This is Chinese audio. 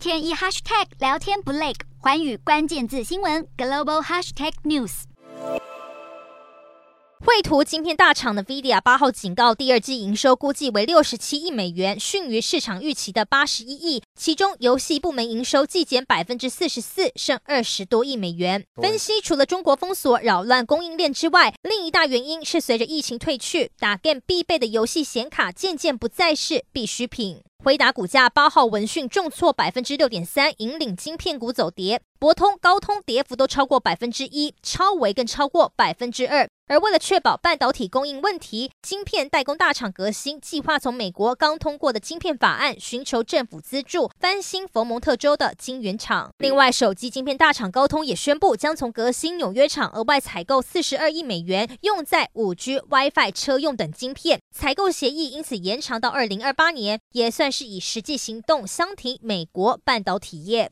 天一 hashtag 聊天不累，寰宇关键字新闻 global hashtag news。绘图晶片大厂的 NVIDIA 八号警告，第二季营收估计为六十七亿美元，逊于市场预期的八十一亿。其中，游戏部门营收季减百分之四十四，剩二十多亿美元。分析，除了中国封锁扰乱供应链之外，另一大原因是随着疫情退去，打 game 必备的游戏显卡渐渐不再是必需品。辉达股价八号闻讯重挫百分之六点三，引领晶片股走跌。博通、高通跌幅都超过百分之一，超微更超过百分之二。而为了确保半导体供应问题，晶片代工大厂革新计划从美国刚通过的晶片法案寻求政府资助，翻新佛蒙特州的晶圆厂。另外，手机晶片大厂高通也宣布将从革新纽约厂额外采购四十二亿美元，用在五 G、WiFi 车用等晶片。采购协议因此延长到二零二八年，也算是以实际行动相提美国半导体业。